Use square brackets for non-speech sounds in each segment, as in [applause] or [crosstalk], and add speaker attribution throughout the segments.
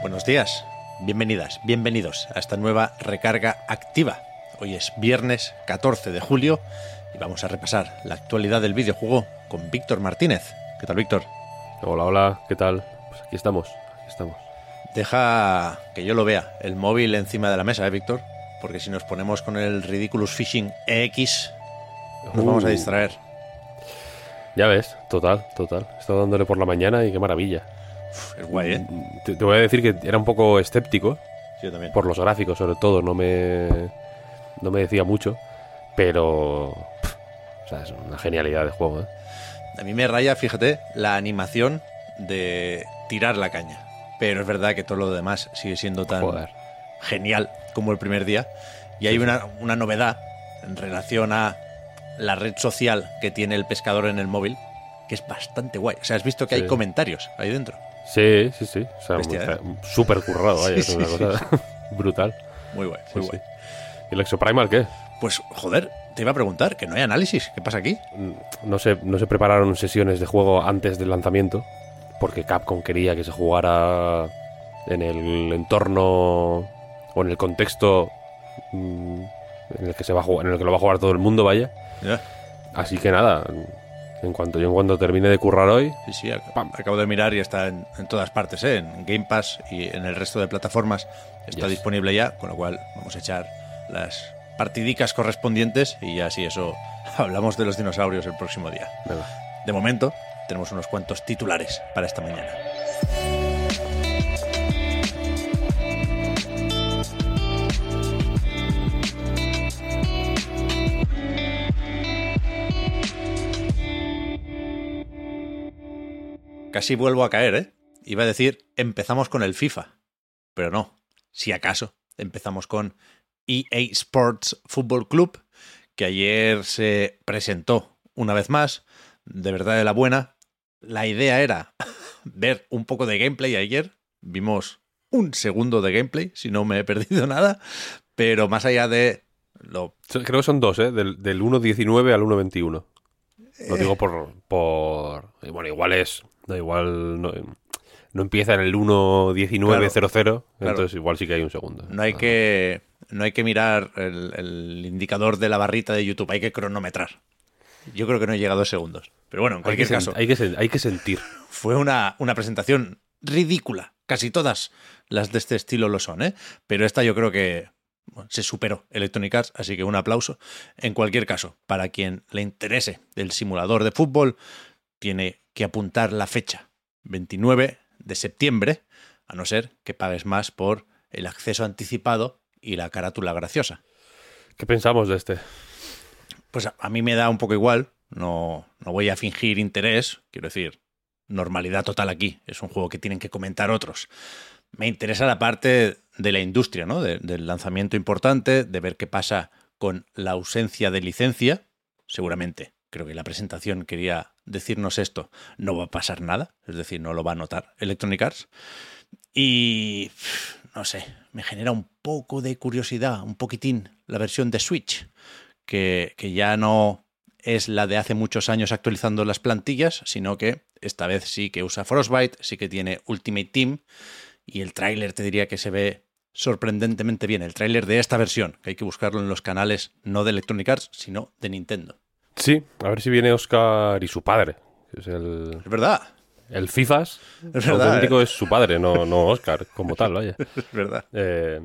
Speaker 1: Buenos días, bienvenidas, bienvenidos a esta nueva recarga activa. Hoy es viernes 14 de julio y vamos a repasar la actualidad del videojuego con Víctor Martínez. ¿Qué tal, Víctor?
Speaker 2: Hola, hola, ¿qué tal? Pues aquí estamos, aquí estamos.
Speaker 1: Deja que yo lo vea, el móvil encima de la mesa, ¿eh, Víctor? Porque si nos ponemos con el Ridiculous Fishing EX, nos vamos a
Speaker 2: Uh.
Speaker 1: distraer.
Speaker 2: Ya ves, total, total. He estado dándole por la mañana y qué maravilla.
Speaker 1: Es guay, ¿eh?
Speaker 2: Te, te voy a decir que era un poco escéptico
Speaker 1: Yo también.
Speaker 2: por los gráficos, sobre todo. No me, no me decía mucho, pero. pff, o sea, es una genialidad de juego, ¿eh?
Speaker 1: A mí me raya, fíjate, la animación de tirar la caña. Pero es verdad que todo lo demás sigue siendo tan
Speaker 2: Joder.
Speaker 1: genial como el primer día. Y hay una, una novedad en relación a la red social que tiene el pescador en el móvil, que es bastante guay. O sea, has visto que hay
Speaker 2: Sí.
Speaker 1: comentarios ahí dentro.
Speaker 2: Sí, sí, sí. O sea, está súper currado, vaya.
Speaker 1: Sí,
Speaker 2: es una
Speaker 1: sí,
Speaker 2: cosa [laughs] brutal.
Speaker 1: Muy guay, muy guay.
Speaker 2: ¿Y el Exoprimal qué?
Speaker 1: Pues, joder, te iba a preguntar, que no hay análisis. ¿Qué pasa aquí?
Speaker 2: no se, no se prepararon sesiones de juego antes del lanzamiento porque Capcom quería que se jugara en el entorno o en el contexto mm, en el que se va a jugar, en el que lo va a jugar todo el mundo, vaya.
Speaker 1: Ya.
Speaker 2: Así que nada, en cuanto yo en cuanto termine de currar hoy,
Speaker 1: Sí, sí, ac- acabo de mirar y está en, en todas partes, ¿eh? en Game Pass y en el resto de plataformas está
Speaker 2: Yes.
Speaker 1: disponible ya, con lo cual vamos a echar las partidicas correspondientes y ya si eso [laughs] hablamos de los dinosaurios el próximo día.
Speaker 2: venga.
Speaker 1: De momento, tenemos unos cuantos titulares para esta mañana. Casi vuelvo a caer, ¿eh? Iba a decir, empezamos con el FIFA, pero no, si acaso, empezamos con EA Sports Football Club, que ayer se presentó una vez más, de verdad de la buena. La idea era [laughs] ver un poco de gameplay ayer, vimos un segundo de gameplay, si no me he perdido [laughs] nada, pero más allá de lo
Speaker 2: Creo que son dos, ¿eh? Del, del 1.19 al 1.21. Lo digo por, por... Bueno, igual es... No, igual no, no empieza en el 1.19.00, entonces igual sí que hay un segundo.
Speaker 1: No hay
Speaker 2: Nada
Speaker 1: que, no hay que mirar el, el indicador de la barrita de YouTube, hay que cronometrar. Yo creo que no he llegado a dos segundos. Pero bueno, en
Speaker 2: Hay que,
Speaker 1: cualquier
Speaker 2: sen-
Speaker 1: caso,
Speaker 2: hay, que hay que sentir. [laughs]
Speaker 1: fue una, una presentación ridícula. Casi todas las de este estilo lo son, ¿eh? Pero esta yo creo que bueno, se superó Electronic Arts, así que un aplauso. En cualquier caso, para quien le interese el simulador de fútbol, tiene que apuntar la fecha, 29 de septiembre, a no ser que pagues más por el acceso anticipado y la carátula graciosa.
Speaker 2: ¿Qué pensamos de este?
Speaker 1: Pues a, a mí me da un poco igual, no, no voy a fingir interés, quiero decir, normalidad total aquí, es un juego que tienen que comentar otros. Me interesa la parte de la industria, ¿no? De- del lanzamiento importante, de ver qué pasa con la ausencia de licencia, seguramente. Creo que la presentación quería decirnos esto. No va a pasar nada, es decir, no lo va a notar Electronic Arts. Y no sé, me genera un poco de curiosidad, un poquitín, la versión de Switch que, que ya no es la de hace muchos años actualizando las plantillas, sino que esta vez sí que usa Frostbite, sí que tiene Ultimate Team y el tráiler te diría que se ve sorprendentemente bien, el tráiler de esta versión, que hay que buscarlo en los canales no de Electronic Arts, sino de Nintendo.
Speaker 2: Sí, a ver si viene Oscar y su padre, que es el,
Speaker 1: Es verdad,
Speaker 2: el FIFAs.
Speaker 1: Es verdad,
Speaker 2: auténtico
Speaker 1: ¿eh?
Speaker 2: es su padre, no, no Oscar como tal, vaya. [laughs]
Speaker 1: es verdad.
Speaker 2: Eh,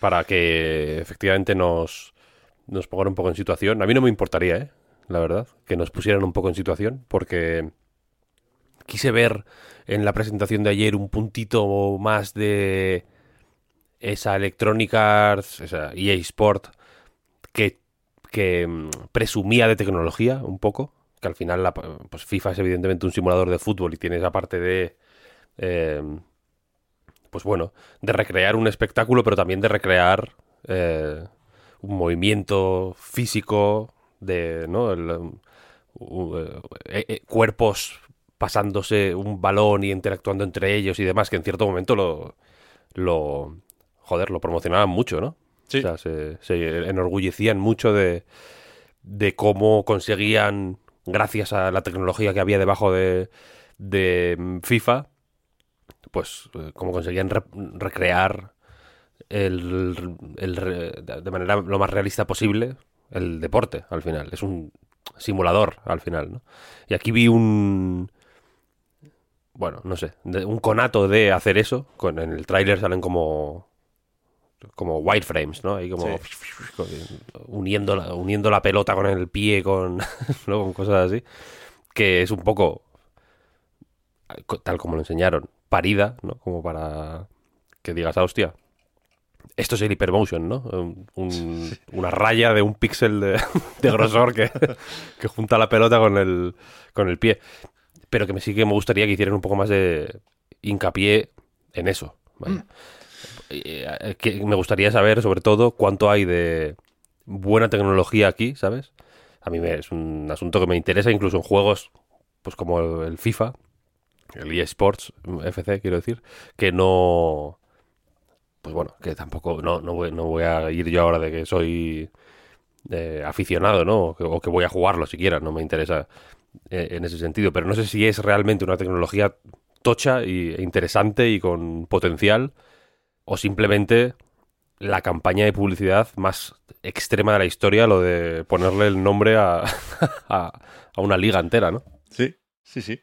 Speaker 2: para que efectivamente nos, nos pongan un poco en situación. A mí no me importaría, ¿eh? la verdad, que nos pusieran un poco en situación, porque quise ver en la presentación de ayer un puntito más de esa Electronic Arts, esa EA Sport, que, que mm, presumía de tecnología un poco, que al final la, pues FIFA es evidentemente un simulador de fútbol y tiene esa parte de... eh, pues bueno, de recrear un espectáculo, pero también de recrear eh, un movimiento físico, de ¿no? El, um, eh, eh, cuerpos pasándose un balón y interactuando entre ellos y demás, que en cierto momento lo joder, lo promocionaban mucho, ¿no? O sea, se, enorgullecían mucho de, de cómo conseguían, gracias a la tecnología que había debajo de, de mm, FIFA, pues eh, cómo conseguían re- recrear el, el de manera lo más realista posible el deporte al final. Es un simulador al final, ¿no? Y aquí vi un... Bueno, no sé, un conato de hacer eso. Con, en el tráiler salen como como wireframes, ¿no? Ahí como uniendo, la, uniendo la pelota con el pie, con, [laughs] ¿no? con cosas así. Que es un poco, co- tal como lo enseñaron, parida, ¿no? Como para que digas, ah, hostia, esto es el hypermotion, ¿no? Un- un- una raya de un píxel de, [laughs] de grosor que, [laughs] que junta la pelota con el, con el pie. Pero que me sí que me gustaría que hicieran un poco más de hincapié en eso. vaya. Eh, que me gustaría saber, sobre todo, cuánto hay de buena tecnología aquí, ¿sabes? A mí me- es un asunto que me interesa, incluso en juegos pues como el, FIFA, el eSports FC, quiero decir, que no... Pues bueno, que tampoco, no, no, voy, no voy a ir yo ahora de que soy eh, aficionado, ¿no? O que, voy a jugarlo siquiera, no me interesa eh, en ese sentido, pero no sé si es realmente una tecnología tocha e interesante y con potencial o simplemente la campaña de publicidad más extrema de la historia, lo de ponerle el nombre [laughs] a, a, una liga entera, ¿no?
Speaker 1: Sí, sí, sí.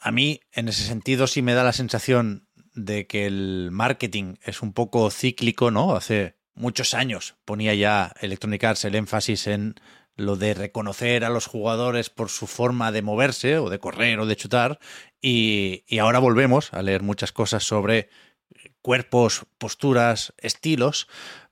Speaker 1: A mí, en ese sentido, sí me da la sensación de que el marketing es un poco cíclico, ¿no? Hace muchos años ponía ya Electronic Arts el énfasis en lo de reconocer a los jugadores por su forma de moverse o de correr o de chutar y, y ahora volvemos a leer muchas cosas sobre cuerpos, posturas, estilos,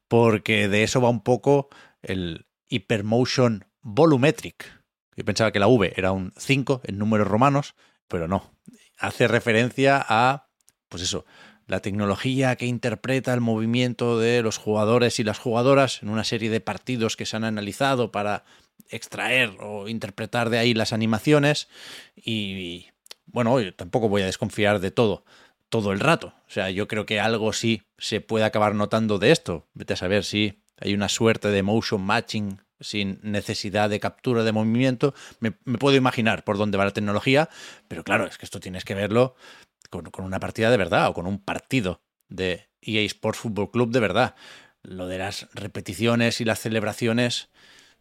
Speaker 1: porque de eso va un poco el Hypermotion Volumetric. Yo pensaba que la V era un 5 en números romanos, pero no. Hace referencia a, pues eso, la tecnología que interpreta el movimiento de los jugadores y las jugadoras en una serie de partidos que se han analizado para extraer o interpretar de ahí las animaciones. Y bueno, yo tampoco voy a desconfiar de todo todo el rato. O sea, yo creo que algo sí se puede acabar notando de esto. Vete a saber si hay una suerte de motion matching sin necesidad de captura de movimiento. Me, puedo imaginar por dónde va la tecnología, pero claro, es que esto tienes que verlo con, con una partida de verdad o con un partido de EA Sports Football Club de verdad. Lo de las repeticiones y las celebraciones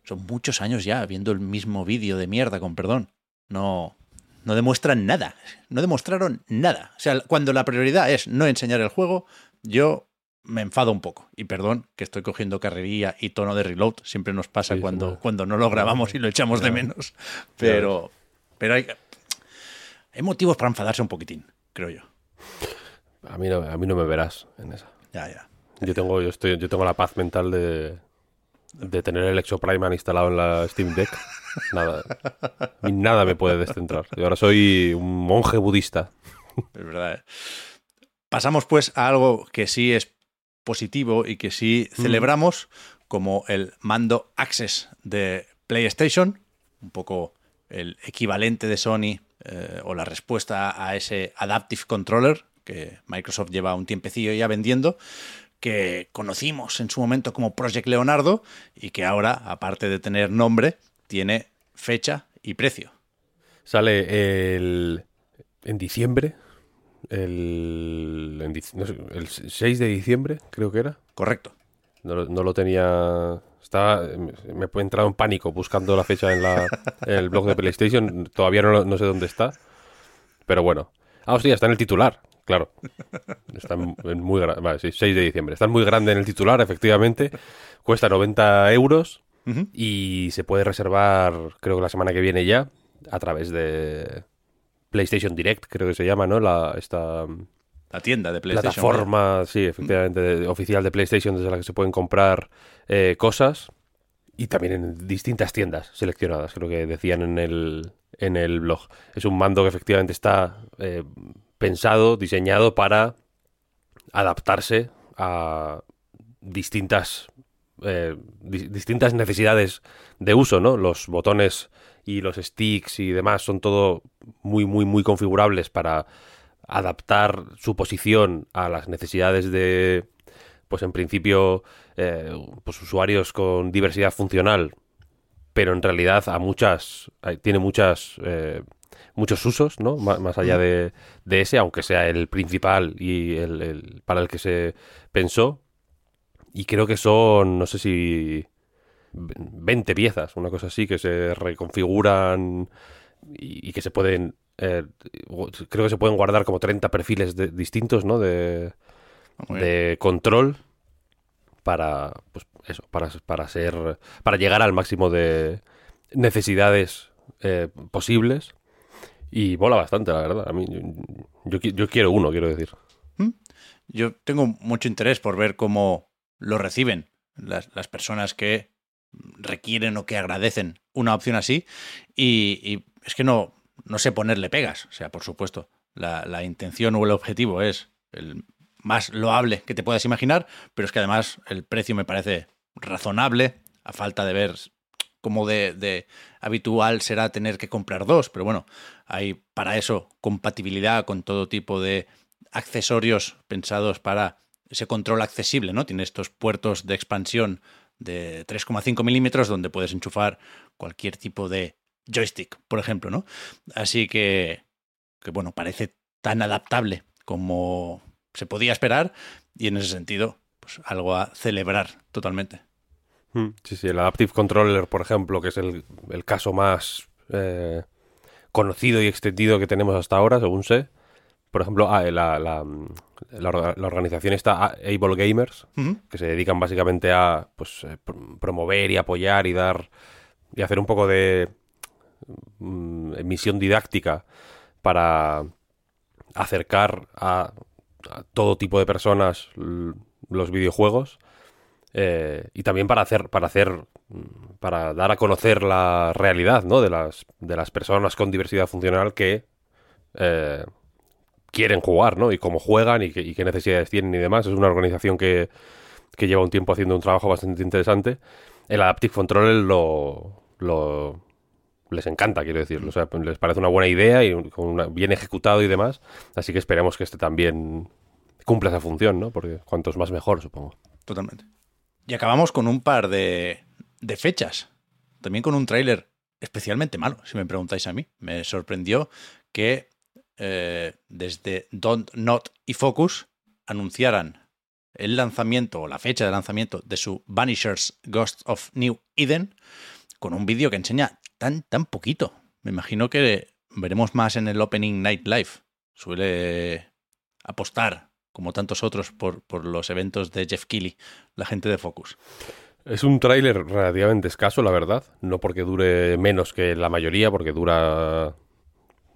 Speaker 1: son muchos años ya viendo el mismo vídeo de mierda, con perdón. No, no demuestran nada. No demostraron nada. O sea, cuando la prioridad es no enseñar el juego, yo me enfado un poco. Y perdón que estoy cogiendo carrería y tono de reload. Siempre nos pasa
Speaker 2: Sí,
Speaker 1: cuando, cuando no lo grabamos y lo echamos de menos. Pero, pero hay, hay motivos para enfadarse un poquitín, creo yo.
Speaker 2: A mí no, a mí no me verás en esa.
Speaker 1: Ya, ya.
Speaker 2: Yo tengo, yo estoy, yo tengo la paz mental de, de tener el Exoprimal instalado en la Steam Deck. Nada, nada me puede descentrar. Yo ahora soy un monje budista.
Speaker 1: Es verdad. ¿eh? Pasamos pues a algo que sí es positivo y que sí celebramos, como el mando Access de PlayStation, un poco el equivalente de Sony eh, o la respuesta a ese Adaptive Controller que Microsoft lleva un tiempecillo ya vendiendo, que conocimos en su momento como Project Leonardo y que ahora, aparte de tener nombre, tiene fecha y precio.
Speaker 2: Sale el, en diciembre. El, en dic- no sé, el 6 de diciembre, creo que era.
Speaker 1: Correcto.
Speaker 2: No, lo- no lo tenía. Estaba. Me he entrado en pánico buscando la fecha en, la, en el blog de PlayStation. Todavía no, no sé dónde está. Pero bueno. Ah, hostia, está en el titular. Claro. Está en, en muy. Vale, sí, 6 de diciembre. Está muy grande en el titular, efectivamente. Cuesta 90 euros. Y se puede reservar, creo que la semana que viene ya, a través de PlayStation Direct, creo que se llama, ¿no? La, esta
Speaker 1: La tienda de PlayStation.
Speaker 2: plataforma, sí, efectivamente, de- oficial de PlayStation desde la que se pueden comprar eh, cosas. Y también en distintas tiendas seleccionadas, creo que decían en el, en el blog. Es un mando que efectivamente está eh, pensado, diseñado para adaptarse a distintas eh, distintas necesidades de uso, ¿no? Los botones y los sticks y demás son todo muy, muy, muy configurables para adaptar su posición a las necesidades de, pues en principio, eh, pues usuarios con diversidad funcional, pero en realidad a muchas, tiene muchas, eh, muchos usos, ¿no? más allá de, de, ese, aunque sea el principal y el, para el que se pensó. Y creo que son, no sé si 20 piezas, una cosa así, que se reconfiguran y, que se pueden... Eh, creo que se pueden guardar como 30 perfiles distintos, ¿no? De, de control para, pues eso, para, para ser... para llegar al máximo de necesidades eh, posibles. Y mola bastante, la verdad. A mí, yo, yo, quiero uno, quiero decir.
Speaker 1: ¿Mm? Yo tengo mucho interés por ver cómo lo reciben las, las personas que requieren o que agradecen una opción así y, es que no, no sé ponerle pegas. O sea, por supuesto, la, la, intención o el objetivo es el más loable que te puedas imaginar, pero es que además el precio me parece razonable, a falta de ver cómo de, de, habitual será tener que comprar dos, pero bueno, hay para eso compatibilidad con todo tipo de accesorios pensados para ese control accesible, ¿no? Tiene estos puertos de expansión de 3,5 milímetros donde puedes enchufar cualquier tipo de joystick, por ejemplo, ¿no? Así que, que bueno, parece tan adaptable como se podía esperar y en ese sentido, pues algo a celebrar totalmente.
Speaker 2: Sí, sí, el Adaptive Controller, por ejemplo, que es el, caso más eh, conocido y extendido que tenemos hasta ahora, según sé. Por ejemplo, ah, la, la, la, organización está Able Gamers, que se dedican básicamente a pues, eh, promover y apoyar y dar y hacer un poco de mm, emisión didáctica para acercar a, todo tipo de personas los videojuegos eh, y también para hacer para hacer para dar a conocer la realidad ¿no? de las de las personas con diversidad funcional que eh, quieren jugar, ¿no? Y cómo juegan y, qué necesidades tienen y demás. Es una organización que, lleva un tiempo haciendo un trabajo bastante interesante. El Adaptive Control lo, lo les encanta, quiero decir. Sea, les parece una buena idea y bien ejecutado y demás. Así que esperemos que este también cumpla esa función, ¿no? Porque cuantos más mejor, supongo.
Speaker 1: Totalmente. Y acabamos con un par de, fechas. También con un tráiler especialmente malo, si me preguntáis a mí. Me sorprendió que eh, desde Don't Not y Focus anunciaran el lanzamiento o la fecha de lanzamiento de su Vanishers Ghost of New Eden con un vídeo que enseña tan, tan poquito. Me imagino que veremos más en el Opening Night Live. Suele apostar, como tantos otros, por, por los eventos de Jeff Keighley, la gente de Focus.
Speaker 2: Es un tráiler relativamente escaso, la verdad. No porque dure menos que la mayoría, porque dura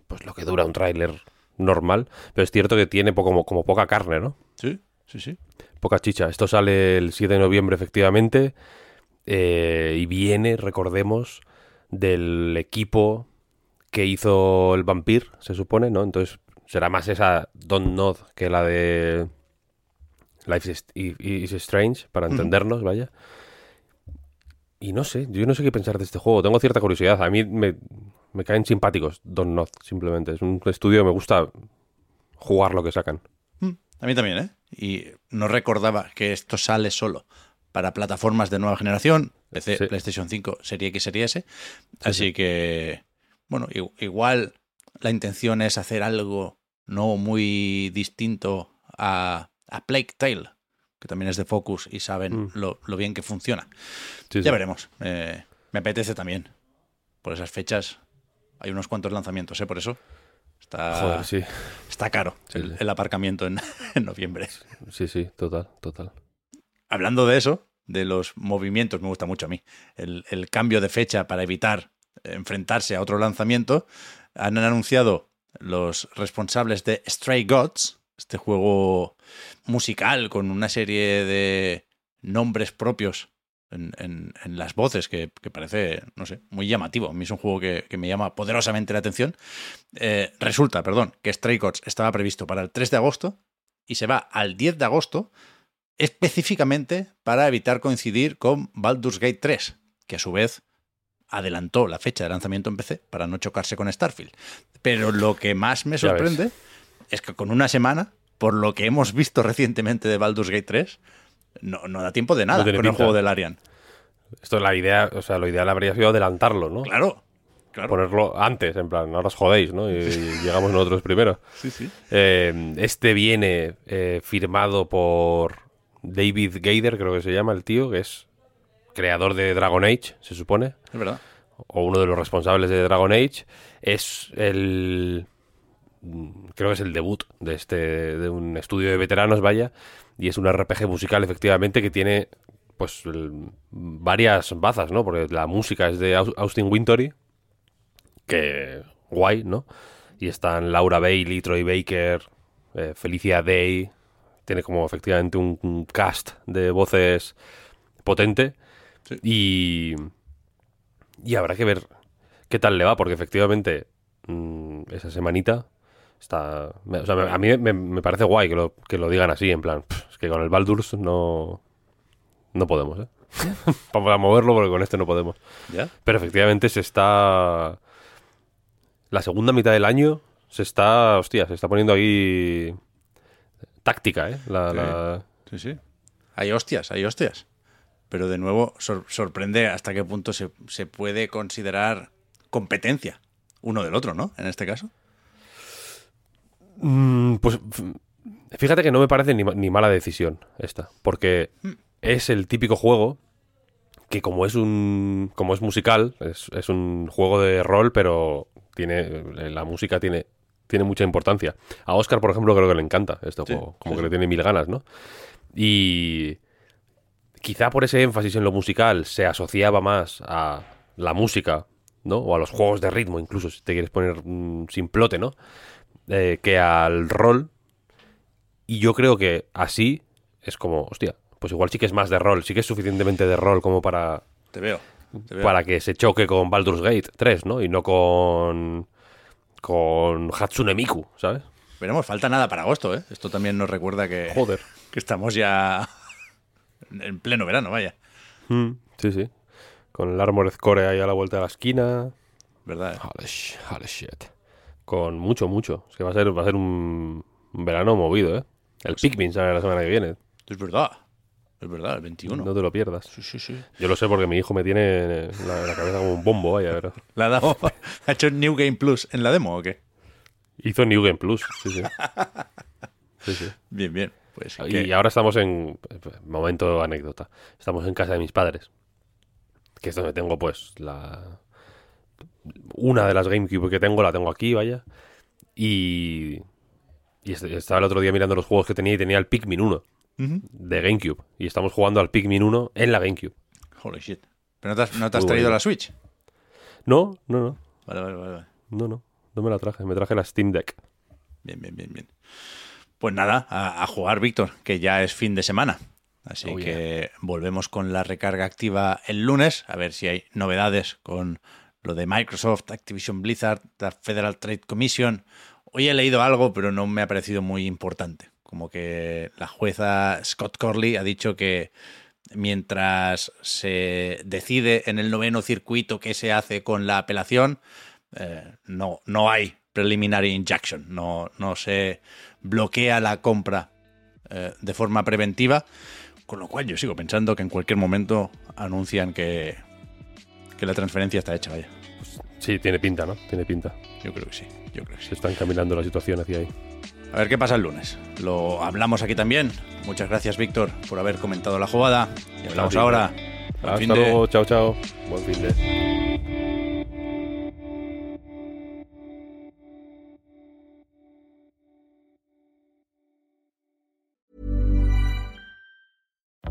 Speaker 2: pues lo que dura un tráiler normal, pero es cierto que tiene poco, como, poca carne, ¿no?
Speaker 1: Sí, sí, sí.
Speaker 2: Poca chicha. Esto sale el 7 de noviembre, efectivamente, eh, y viene, recordemos, del equipo que hizo el Vampir, se supone, ¿no? Entonces será más esa Don't Nod que la de Life is, Strange, para entendernos, vaya. Y no sé, yo no sé qué pensar de este juego. Tengo cierta curiosidad. A mí me, me caen simpáticos Don Not, simplemente. Es un estudio que me gusta jugar lo que sacan.
Speaker 1: Mm, a mí también, ¿eh? Y no recordaba que esto sale solo para plataformas de nueva generación, PC, PlayStation 5, Serie X, Serie S. Así que, bueno, igual la intención es hacer algo no muy distinto a, a Plague Tale, que también es de Focus y saben mm. lo, bien que funciona. ya veremos. me apetece también. Por esas fechas hay unos cuantos lanzamientos, ¿eh? Por eso. Está, está caro el, aparcamiento [laughs] en, noviembre.
Speaker 2: Sí, sí, total, total.
Speaker 1: Hablando de eso, de los movimientos, me gusta mucho a mí. El, el cambio de fecha para evitar enfrentarse a otro lanzamiento. Han anunciado los responsables de Stray Gods, este juego musical con una serie de nombres propios en, las voces, que, parece, no sé, muy llamativo. A mí es un juego que, me llama poderosamente la atención. Eh, resulta, perdón, que Stray Gods estaba previsto para el 3 de agosto y se va al 10 de agosto específicamente para evitar coincidir con Baldur's Gate 3, que a su vez adelantó la fecha de lanzamiento en PC para no chocarse con Starfield. Pero lo que más me sorprende es que con una semana, por lo que hemos visto recientemente de Baldur's Gate 3, no, da tiempo de nada con el juego del Arian.
Speaker 2: Esto es la idea, o sea, lo ideal habría sido adelantarlo, ¿no?
Speaker 1: Claro. Claro.
Speaker 2: Ponerlo antes, en plan, ahora os jodéis, ¿no? Y, [laughs] llegamos nosotros primero.
Speaker 1: Sí, sí.
Speaker 2: Eh, este viene eh, firmado por David Gader, creo que se llama el tío, que es creador de Dragon Age, se supone.
Speaker 1: Es verdad.
Speaker 2: O uno de los responsables de Dragon Age. Es el. Creo que es el debut de este. de un estudio de veteranos, vaya. Y es un RPG musical, efectivamente, que tiene. Pues varias bazas, ¿no? Porque la música es de Austin Wintory. Que. guay, ¿no? Y están Laura Bailey, Troy Baker, eh, Felicia Day. Tiene como efectivamente un cast de voces potente. Y, y habrá que ver qué tal le va, porque efectivamente mm, esa semanita está... O sea, a mí me, parece guay que lo, que lo digan así, en plan, es que con el Baldur's no, no podemos, ¿eh? [laughs] Vamos a moverlo porque con este no podemos. Pero efectivamente se está... La segunda mitad del año se está, hostia, se está poniendo ahí táctica, ¿eh? La,
Speaker 1: sí, sí. Hay hostias, hay hostias pero de nuevo sorprende hasta qué punto se, puede considerar competencia uno del otro, ¿no? En este caso.
Speaker 2: Mm, pues fíjate que no me parece ni, mala decisión esta, porque hmm. es el típico juego que como es un como es musical, es, un juego de rol, pero tiene la música tiene tiene mucha importancia. A Oscar, por ejemplo, creo que le encanta este juego, como que le tiene mil ganas, ¿no? Y quizá por ese énfasis en lo musical se asociaba más a la música, ¿no? O a los juegos de ritmo, incluso, si te quieres poner sin simplote, ¿no? Eh, que al rol. Y yo creo que así es como, hostia, pues igual sí que es más de rol, sí que es suficientemente de rol como para.
Speaker 1: Te veo.
Speaker 2: Para que se choque con Baldur's Gate 3, ¿no? Y no con. con Hatsune Miku, ¿sabes?
Speaker 1: Veremos, falta nada para agosto, ¿eh? Esto también nos recuerda que.
Speaker 2: Joder.
Speaker 1: Que estamos ya en pleno verano, vaya.
Speaker 2: Mm, sí, sí. Con el Armored Core ahí a la vuelta de la esquina.
Speaker 1: ¿Verdad?
Speaker 2: Holy, shit. Con mucho, mucho. Es que va a ser, va a ser un, verano movido, ¿eh? El pues Pikmin sale la semana que viene.
Speaker 1: Es verdad. Es verdad, el 21.
Speaker 2: No te lo pierdas.
Speaker 1: Sí, sí, sí.
Speaker 2: Yo lo sé porque mi hijo me tiene la, la cabeza como un bombo, vaya, ¿verdad? [laughs]
Speaker 1: ¿La ha dado? ¿Ha hecho New Game Plus en la demo o qué?
Speaker 2: Hizo New Game Plus, sí, sí. [laughs]
Speaker 1: sí, sí. Bien, bien. Pues,
Speaker 2: y ahora estamos en. Momento anécdota. Estamos en casa de mis padres. Que es donde tengo, pues, la. Una de las GameCube que tengo, la tengo aquí, vaya. Y. Y estaba el otro día mirando los juegos que tenía y tenía el Pikmin 1 de GameCube. Y estamos jugando al Pikmin 1 en la GameCube.
Speaker 1: Holy shit. ¿Pero no te has, traído la Switch?
Speaker 2: No, no, no.
Speaker 1: Vale, vale, vale.
Speaker 2: No, no. No me la traje. Me traje la Steam Deck.
Speaker 1: Bien, bien, bien, bien. Pues nada, a, jugar, Víctor, que ya es fin de semana. Así oh, que volvemos con la recarga activa el lunes, a ver si hay novedades con lo de Microsoft, Activision Blizzard, la Federal Trade Commission. Hoy he leído algo, pero no me ha parecido muy importante. Como que la jueza Scott Corley ha dicho que mientras se decide en el noveno circuito qué se hace con la apelación, eh, no, no hay preliminary injunction, no, no se bloquea la compra eh, de forma preventiva, con lo cual yo sigo pensando que en cualquier momento anuncian que, que la transferencia está hecha, vaya.
Speaker 2: Sí, tiene pinta, ¿no? Tiene pinta.
Speaker 1: Yo creo que sí, yo creo que sí.
Speaker 2: Se están caminando la situación hacia ahí.
Speaker 1: A ver qué pasa el lunes. Lo hablamos aquí también. Muchas gracias, Víctor, por haber comentado la jugada. Y hablamos ahora.
Speaker 2: Hasta luego, chao, chao. Buen fin de.